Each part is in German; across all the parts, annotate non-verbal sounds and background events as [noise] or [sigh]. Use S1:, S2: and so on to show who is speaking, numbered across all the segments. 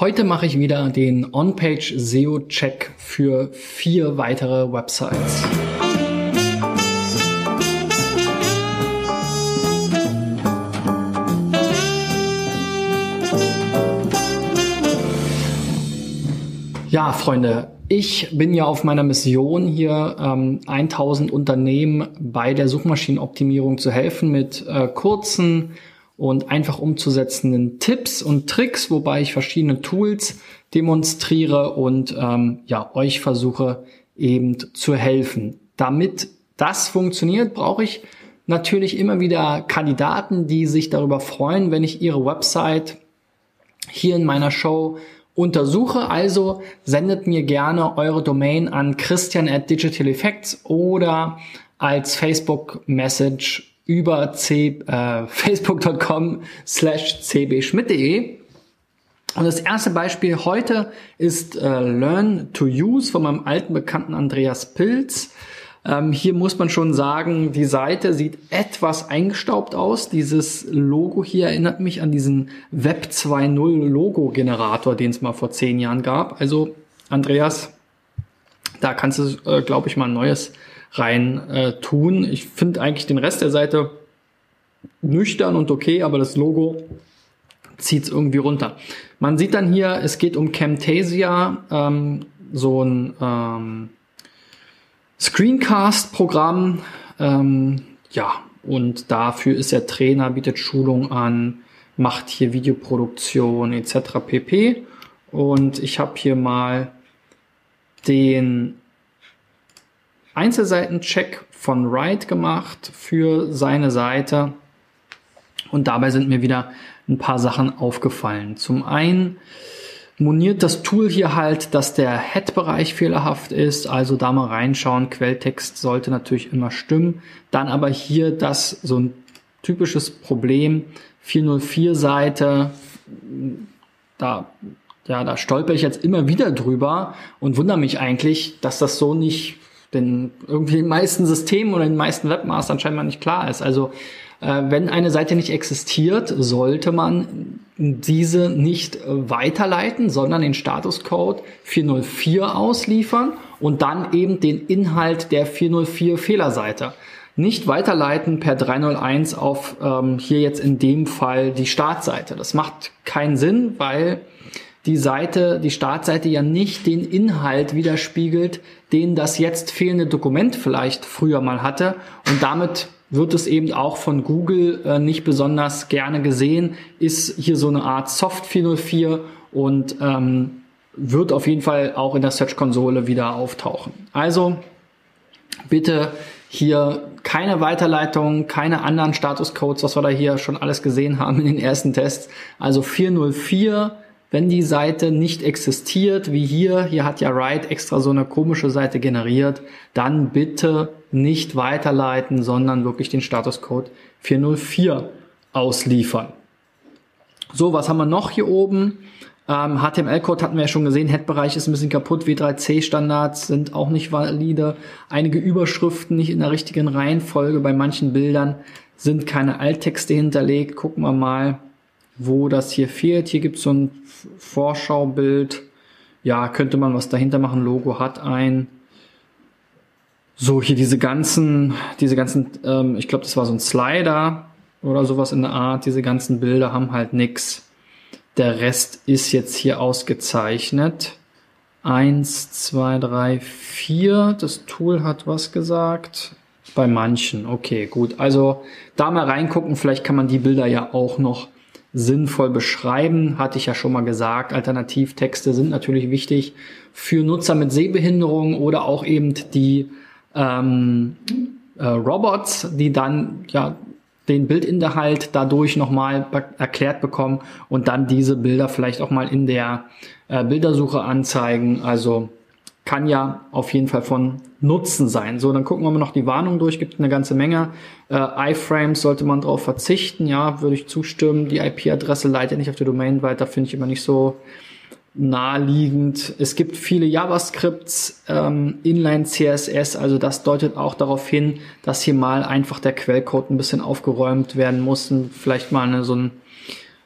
S1: Heute mache ich wieder den On-Page SEO-Check für vier weitere Websites. Ja, Freunde, ich bin ja auf meiner Mission hier, ähm, 1000 Unternehmen bei der Suchmaschinenoptimierung zu helfen mit äh, kurzen, und einfach umzusetzenden Tipps und Tricks, wobei ich verschiedene Tools demonstriere und ähm, ja euch versuche eben zu helfen. Damit das funktioniert, brauche ich natürlich immer wieder Kandidaten, die sich darüber freuen, wenn ich ihre Website hier in meiner Show untersuche. Also sendet mir gerne eure Domain an christian at digital effects oder als Facebook Message über c, äh, [laughs] facebook.com slash cbschmidt.de. Und das erste Beispiel heute ist äh, Learn to Use von meinem alten Bekannten Andreas Pilz. Ähm, hier muss man schon sagen, die Seite sieht etwas eingestaubt aus. Dieses Logo hier erinnert mich an diesen Web 2.0 Logo-Generator, den es mal vor zehn Jahren gab. Also Andreas, da kannst du, äh, glaube ich, mal ein neues rein äh, tun. Ich finde eigentlich den Rest der Seite nüchtern und okay, aber das Logo zieht es irgendwie runter. Man sieht dann hier, es geht um Camtasia, ähm, so ein ähm, Screencast-Programm. Ähm, ja, und dafür ist er Trainer, bietet Schulung an, macht hier Videoproduktion etc. pp. Und ich habe hier mal den Einzelseitencheck von Wright gemacht für seine Seite und dabei sind mir wieder ein paar Sachen aufgefallen. Zum einen moniert das Tool hier halt, dass der Head-Bereich fehlerhaft ist, also da mal reinschauen. Quelltext sollte natürlich immer stimmen. Dann aber hier das so ein typisches Problem 404 Seite, da ja, da stolper ich jetzt immer wieder drüber und wundere mich eigentlich, dass das so nicht denn irgendwie in den meisten Systemen oder in den meisten Webmastern scheinbar nicht klar ist. Also äh, wenn eine Seite nicht existiert, sollte man diese nicht weiterleiten, sondern den Statuscode 404 ausliefern und dann eben den Inhalt der 404 Fehlerseite. Nicht weiterleiten per 301 auf ähm, hier jetzt in dem Fall die Startseite. Das macht keinen Sinn, weil die Seite, die Startseite ja nicht den Inhalt widerspiegelt, den das jetzt fehlende Dokument vielleicht früher mal hatte. Und damit wird es eben auch von Google äh, nicht besonders gerne gesehen, ist hier so eine Art Soft 404 und ähm, wird auf jeden Fall auch in der Search-Konsole wieder auftauchen. Also bitte hier keine Weiterleitung, keine anderen Statuscodes, was wir da hier schon alles gesehen haben in den ersten Tests. Also 404 wenn die Seite nicht existiert, wie hier, hier hat ja Write extra so eine komische Seite generiert, dann bitte nicht weiterleiten, sondern wirklich den Statuscode 404 ausliefern. So, was haben wir noch hier oben? Ähm, HTML-Code hatten wir ja schon gesehen, Head-Bereich ist ein bisschen kaputt, W3C-Standards sind auch nicht valide, einige Überschriften nicht in der richtigen Reihenfolge, bei manchen Bildern sind keine Alttexte hinterlegt, gucken wir mal wo das hier fehlt. Hier gibt es so ein Vorschaubild. Ja, könnte man was dahinter machen. Logo hat ein. So, hier diese ganzen, diese ganzen, ähm, ich glaube, das war so ein Slider oder sowas in der Art. Diese ganzen Bilder haben halt nix. Der Rest ist jetzt hier ausgezeichnet. Eins, zwei, drei, vier. Das Tool hat was gesagt. Bei manchen. Okay, gut. Also da mal reingucken. Vielleicht kann man die Bilder ja auch noch sinnvoll beschreiben, hatte ich ja schon mal gesagt. Alternativtexte sind natürlich wichtig für Nutzer mit Sehbehinderung oder auch eben die ähm, äh, Robots, die dann ja den Bildinhalt dadurch nochmal erklärt bekommen und dann diese Bilder vielleicht auch mal in der äh, Bildersuche anzeigen. Also kann ja auf jeden Fall von Nutzen sein. So, dann gucken wir mal noch die Warnung durch, gibt eine ganze Menge. Äh, iFrames sollte man darauf verzichten, ja, würde ich zustimmen. Die IP-Adresse leitet nicht auf die Domain weiter, finde ich immer nicht so naheliegend. Es gibt viele JavaScripts, ähm, Inline CSS, also das deutet auch darauf hin, dass hier mal einfach der Quellcode ein bisschen aufgeräumt werden muss und vielleicht mal eine, so ein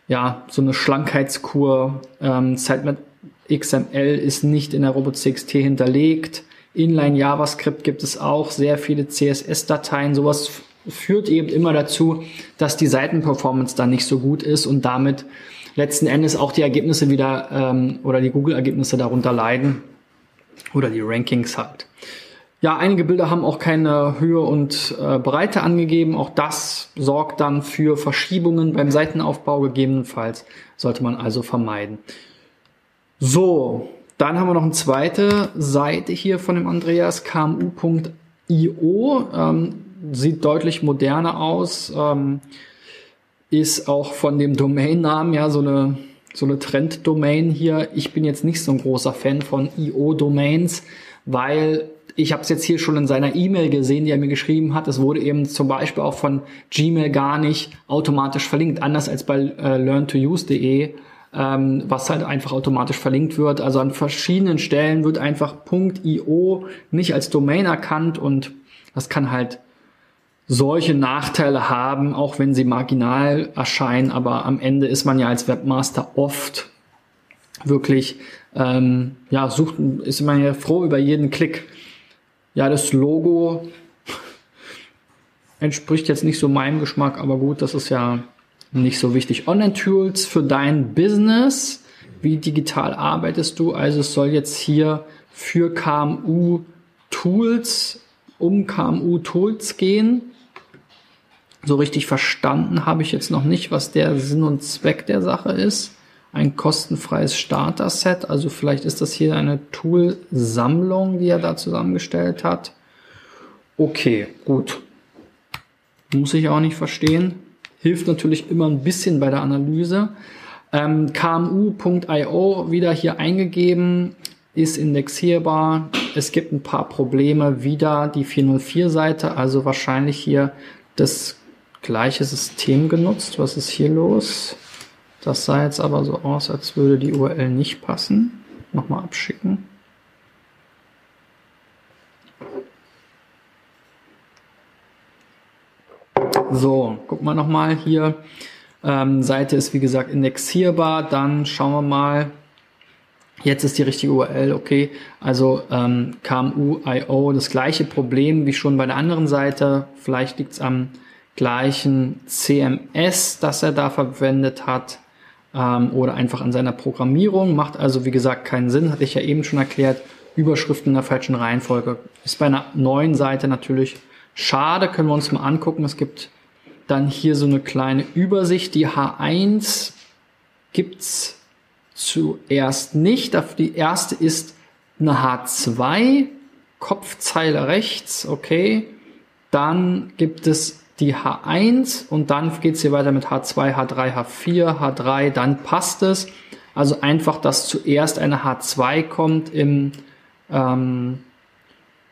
S1: ja, so eine Schlankheitskur. Ähm, Sitemap XML ist nicht in der Robots.txt hinterlegt. Inline JavaScript gibt es auch sehr viele CSS-Dateien. Sowas führt eben immer dazu, dass die Seitenperformance dann nicht so gut ist und damit letzten Endes auch die Ergebnisse wieder ähm, oder die Google-Ergebnisse darunter leiden oder die Rankings halt. Ja, einige Bilder haben auch keine Höhe und äh, Breite angegeben. Auch das sorgt dann für Verschiebungen beim Seitenaufbau gegebenenfalls. Sollte man also vermeiden. So, dann haben wir noch eine zweite Seite hier von dem Andreas, kmu.io. Ähm, sieht deutlich moderner aus. Ähm, ist auch von dem Domainnamen ja so eine, so eine Trend-Domain hier. Ich bin jetzt nicht so ein großer Fan von IO-Domains, weil ich habe es jetzt hier schon in seiner E-Mail gesehen, die er mir geschrieben hat. Es wurde eben zum Beispiel auch von Gmail gar nicht automatisch verlinkt, anders als bei äh, learntouse.de, ähm, was halt einfach automatisch verlinkt wird. Also an verschiedenen Stellen wird einfach .io nicht als Domain erkannt und das kann halt solche Nachteile haben, auch wenn sie marginal erscheinen. Aber am Ende ist man ja als Webmaster oft wirklich, ähm, ja, sucht, ist man ja froh über jeden Klick. Ja, das Logo [laughs] entspricht jetzt nicht so meinem Geschmack, aber gut, das ist ja nicht so wichtig. Online-Tools für dein Business. Wie digital arbeitest du? Also es soll jetzt hier für KMU Tools, um KMU Tools gehen. So richtig verstanden habe ich jetzt noch nicht, was der Sinn und Zweck der Sache ist. Ein kostenfreies Starter-Set, also vielleicht ist das hier eine Tool-Sammlung, die er da zusammengestellt hat. Okay, gut. Muss ich auch nicht verstehen. Hilft natürlich immer ein bisschen bei der Analyse. Ähm, KMU.io wieder hier eingegeben, ist indexierbar. Es gibt ein paar Probleme. Wieder die 404-Seite, also wahrscheinlich hier das gleiche System genutzt. Was ist hier los? Das sah jetzt aber so aus, als würde die URL nicht passen. Nochmal abschicken. So, gucken wir nochmal hier. Ähm, Seite ist wie gesagt indexierbar. Dann schauen wir mal. Jetzt ist die richtige URL, okay. Also ähm, KMU.io, das gleiche Problem wie schon bei der anderen Seite. Vielleicht liegt es am gleichen CMS, das er da verwendet hat ähm, oder einfach an seiner Programmierung. Macht also, wie gesagt, keinen Sinn, hatte ich ja eben schon erklärt. Überschriften in der falschen Reihenfolge. Ist bei einer neuen Seite natürlich schade, können wir uns mal angucken. Es gibt dann hier so eine kleine Übersicht. Die H1 gibt's zuerst nicht. Die erste ist eine H2, Kopfzeile rechts, okay. Dann gibt es die H1 und dann geht es hier weiter mit H2, H3, H4, H3, dann passt es. Also einfach, dass zuerst eine H2 kommt im, ähm,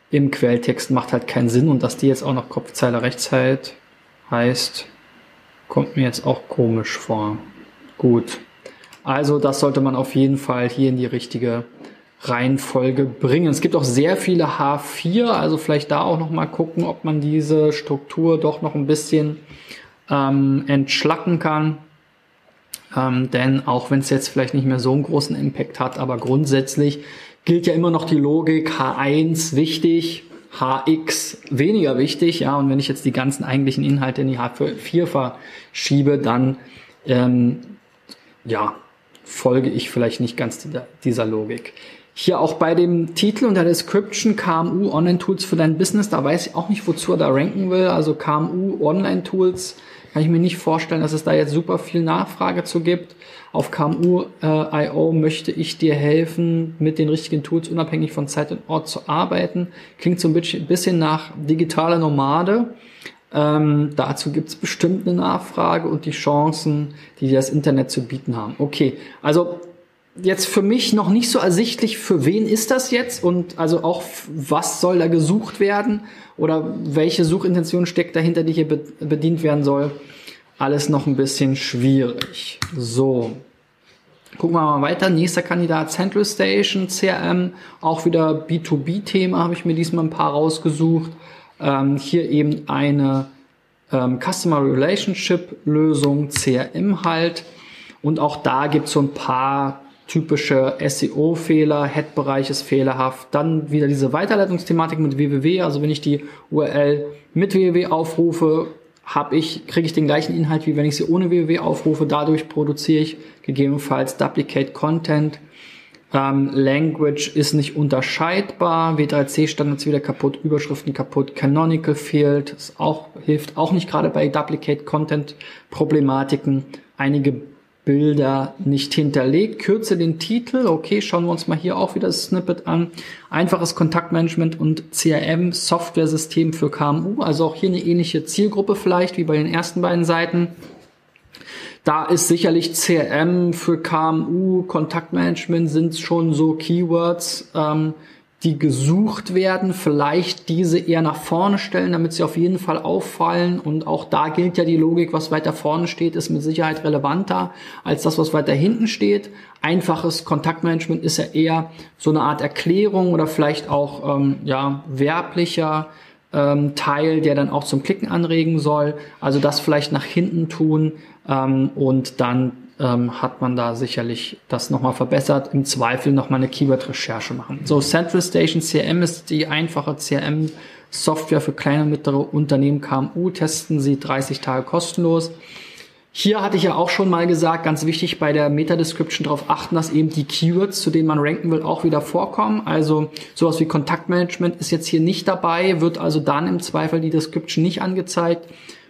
S1: im Quelltext macht halt keinen Sinn und dass die jetzt auch noch Kopfzeile rechts hält, heißt, kommt mir jetzt auch komisch vor. Gut. Also das sollte man auf jeden Fall hier in die richtige Reihenfolge bringen. Es gibt auch sehr viele H4, also vielleicht da auch noch mal gucken, ob man diese Struktur doch noch ein bisschen ähm, entschlacken kann. Ähm, denn auch wenn es jetzt vielleicht nicht mehr so einen großen Impact hat, aber grundsätzlich gilt ja immer noch die Logik H1 wichtig, HX weniger wichtig, ja, und wenn ich jetzt die ganzen eigentlichen Inhalte in die H4 verschiebe, dann ähm, ja, folge ich vielleicht nicht ganz dieser Logik. Hier auch bei dem Titel und der Description KMU Online Tools für dein Business, da weiß ich auch nicht, wozu er da ranken will. Also KMU Online Tools kann ich mir nicht vorstellen, dass es da jetzt super viel Nachfrage zu gibt. Auf KMU.io äh, möchte ich dir helfen, mit den richtigen Tools unabhängig von Zeit und Ort zu arbeiten. Klingt so ein bisschen nach digitale Nomade. Ähm, dazu gibt es bestimmt eine Nachfrage und die Chancen, die das Internet zu bieten haben. Okay, also jetzt für mich noch nicht so ersichtlich, für wen ist das jetzt und also auch was soll da gesucht werden oder welche Suchintention steckt dahinter, die hier bedient werden soll. Alles noch ein bisschen schwierig. So. Gucken wir mal weiter. Nächster Kandidat Central Station, CRM, auch wieder B2B-Thema, habe ich mir diesmal ein paar rausgesucht. Ähm, hier eben eine ähm, Customer Relationship Lösung, CRM halt. Und auch da gibt es so ein paar typische SEO-Fehler, Head-Bereich ist fehlerhaft. Dann wieder diese Weiterleitungsthematik mit www. Also wenn ich die URL mit www aufrufe, habe ich, kriege ich den gleichen Inhalt, wie wenn ich sie ohne www aufrufe. Dadurch produziere ich gegebenenfalls Duplicate Content. Ähm, Language ist nicht unterscheidbar. W3C Standards wieder kaputt, Überschriften kaputt, Canonical fehlt. Ist auch, hilft auch nicht gerade bei Duplicate Content Problematiken. Einige Bilder nicht hinterlegt. Kürze den Titel. Okay, schauen wir uns mal hier auch wieder das Snippet an. Einfaches Kontaktmanagement und CRM Software-System für KMU. Also auch hier eine ähnliche Zielgruppe vielleicht wie bei den ersten beiden Seiten. Da ist sicherlich CRM für KMU, Kontaktmanagement sind schon so Keywords, ähm, die gesucht werden, vielleicht diese eher nach vorne stellen, damit sie auf jeden Fall auffallen. Und auch da gilt ja die Logik, was weiter vorne steht, ist mit Sicherheit relevanter als das, was weiter hinten steht. Einfaches Kontaktmanagement ist ja eher so eine Art Erklärung oder vielleicht auch ähm, ja werblicher ähm, Teil, der dann auch zum Klicken anregen soll. Also das vielleicht nach hinten tun ähm, und dann ähm, hat man da sicherlich das nochmal verbessert. Im Zweifel nochmal eine Keyword-Recherche machen. So, Central Station CRM ist die einfache CRM-Software für kleine und mittlere Unternehmen KMU. Testen Sie 30 Tage kostenlos. Hier hatte ich ja auch schon mal gesagt, ganz wichtig bei der Meta-Description darauf achten, dass eben die Keywords, zu denen man ranken will, auch wieder vorkommen. Also sowas wie Kontaktmanagement ist jetzt hier nicht dabei, wird also dann im Zweifel die Description nicht angezeigt.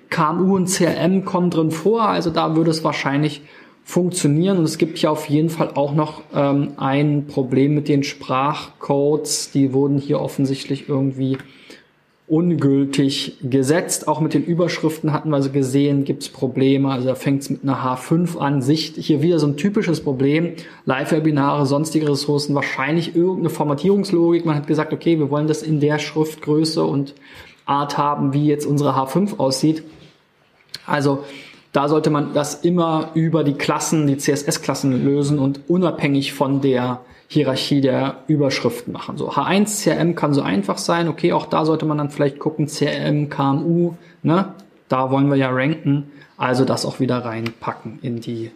S1: KMU und CRM kommen drin vor, also da würde es wahrscheinlich funktionieren. Und es gibt hier auf jeden Fall auch noch ähm, ein Problem mit den Sprachcodes. Die wurden hier offensichtlich irgendwie ungültig gesetzt. Auch mit den Überschriften hatten wir also gesehen, gibt es Probleme. Also da fängt es mit einer H5 an. Sicht hier wieder so ein typisches Problem. Live-Webinare, sonstige Ressourcen, wahrscheinlich irgendeine Formatierungslogik. Man hat gesagt, okay, wir wollen das in der Schriftgröße und Art haben, wie jetzt unsere H5 aussieht. Also da sollte man das immer über die Klassen, die CSS-Klassen lösen und unabhängig von der Hierarchie der Überschriften machen. So H1 CRM kann so einfach sein. Okay, auch da sollte man dann vielleicht gucken CRM KMU, ne? Da wollen wir ja ranken, also das auch wieder reinpacken in die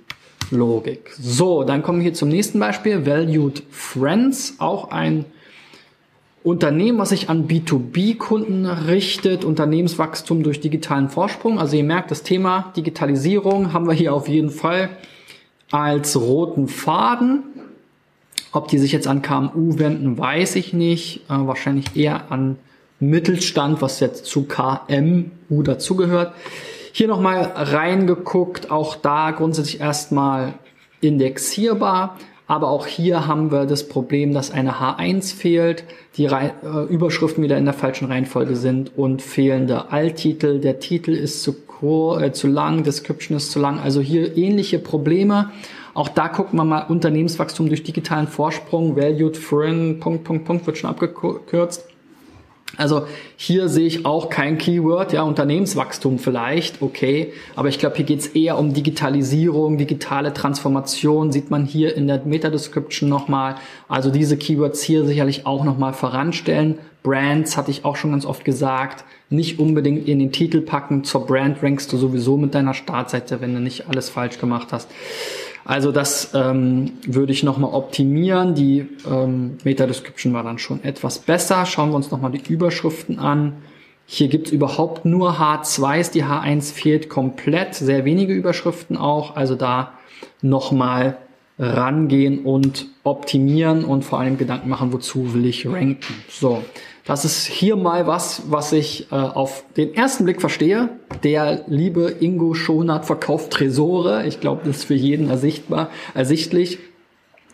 S1: Logik. So, dann kommen wir hier zum nächsten Beispiel. Valued Friends, auch ein Unternehmen, was sich an B2B-Kunden richtet, Unternehmenswachstum durch digitalen Vorsprung. Also ihr merkt, das Thema Digitalisierung haben wir hier auf jeden Fall als roten Faden. Ob die sich jetzt an KMU wenden, weiß ich nicht. Äh, wahrscheinlich eher an Mittelstand, was jetzt zu KMU dazugehört. Hier nochmal reingeguckt, auch da grundsätzlich erstmal indexierbar. Aber auch hier haben wir das Problem, dass eine H1 fehlt, die Re äh, Überschriften wieder in der falschen Reihenfolge sind und fehlende Alttitel. Der Titel ist zu, äh, zu lang, Description ist zu lang. Also hier ähnliche Probleme. Auch da gucken wir mal Unternehmenswachstum durch digitalen Vorsprung, Valued Foreign, Punkt, Punkt, Punkt, wird schon abgekürzt. Also hier sehe ich auch kein Keyword, ja, Unternehmenswachstum vielleicht, okay, aber ich glaube, hier geht es eher um Digitalisierung, digitale Transformation, sieht man hier in der Meta-Description nochmal. Also diese Keywords hier sicherlich auch nochmal voranstellen. Brands hatte ich auch schon ganz oft gesagt, nicht unbedingt in den Titel packen. Zur Brand rankst du sowieso mit deiner Startseite, wenn du nicht alles falsch gemacht hast. Also das ähm, würde ich nochmal optimieren. Die ähm, Meta-Description war dann schon etwas besser. Schauen wir uns nochmal die Überschriften an. Hier gibt's überhaupt nur H2s, die H1 fehlt komplett, sehr wenige Überschriften auch. Also da nochmal rangehen und optimieren und vor allem Gedanken machen, wozu will ich ranken. So, das ist hier mal was, was ich äh, auf den ersten Blick verstehe. Der liebe Ingo Schonert verkauft Tresore. Ich glaube, das ist für jeden ersichtbar, ersichtlich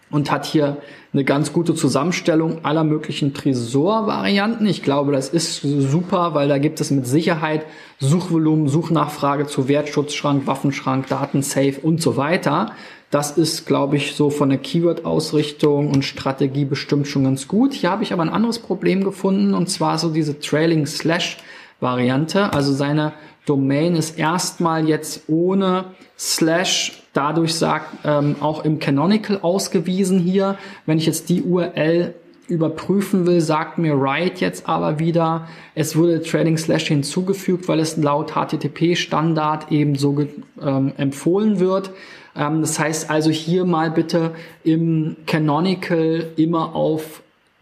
S1: und hat hier eine ganz gute Zusammenstellung aller möglichen Tresor-Varianten. Ich glaube, das ist super, weil da gibt es mit Sicherheit Suchvolumen, Suchnachfrage zu Wertschutzschrank, Waffenschrank, Datensafe und so weiter. Das ist, glaube ich, so von der Keyword-Ausrichtung und Strategie bestimmt schon ganz gut. Hier habe ich aber ein anderes Problem gefunden und zwar so diese Trailing Slash Variante. Also seine Domain ist erstmal jetzt ohne Slash dadurch sagt ähm, auch im Canonical ausgewiesen hier. Wenn ich jetzt die URL überprüfen will, sagt mir Riot jetzt aber wieder, es wurde Trading Slash hinzugefügt, weil es laut HTTP-Standard eben so ähm, empfohlen wird. Ähm, das heißt also hier mal bitte im Canonical immer auf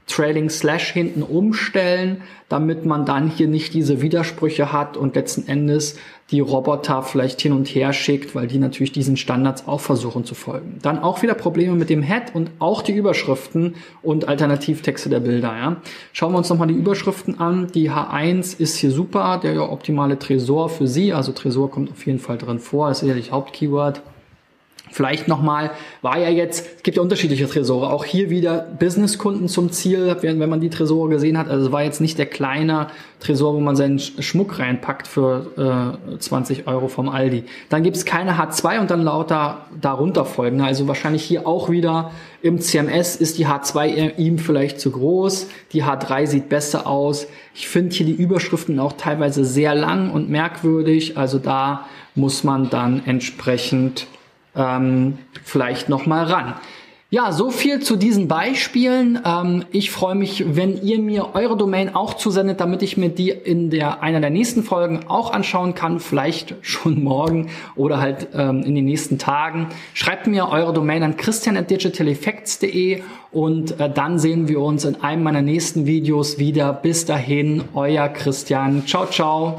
S1: Trading Slash hinten umstellen, damit man dann hier nicht diese Widersprüche hat und letzten Endes die Roboter vielleicht hin und her schickt, weil die natürlich diesen Standards auch versuchen zu folgen. Dann auch wieder Probleme mit dem Head und auch die Überschriften und Alternativtexte der Bilder. Ja. Schauen wir uns nochmal die Überschriften an. Die H1 ist hier super, der optimale Tresor für Sie. Also Tresor kommt auf jeden Fall drin vor, ist sicherlich Hauptkeyword. Vielleicht nochmal, war ja jetzt, es gibt ja unterschiedliche Tresore, auch hier wieder Businesskunden zum Ziel, wenn, man die Tresore gesehen hat. Also es war jetzt nicht der kleine Tresor, wo man seinen Schmuck reinpackt für äh, 20 Euro vom Aldi. Dann gibt es keine H2 und dann lauter darunter folgende. Also wahrscheinlich hier auch wieder im CMS ist die H2 ihm vielleicht zu groß, die H3 sieht besser aus. Ich finde hier die Überschriften auch teilweise sehr lang und merkwürdig. Also da muss man dann entsprechend ähm, vielleicht noch mal ran. Ja, so viel zu diesen Beispielen. Ähm, ich freue mich, wenn ihr mir eure Domain auch zusendet, damit ich mir die in der einer der nächsten Folgen auch anschauen kann, vielleicht schon [laughs] morgen oder halt ähm, in den nächsten Tagen. Schreibt mir eure Domain an christian@digitaleffects.de und äh, dann sehen wir uns in einem meiner nächsten Videos wieder. Bis dahin, euer Christian. Ciao, ciao.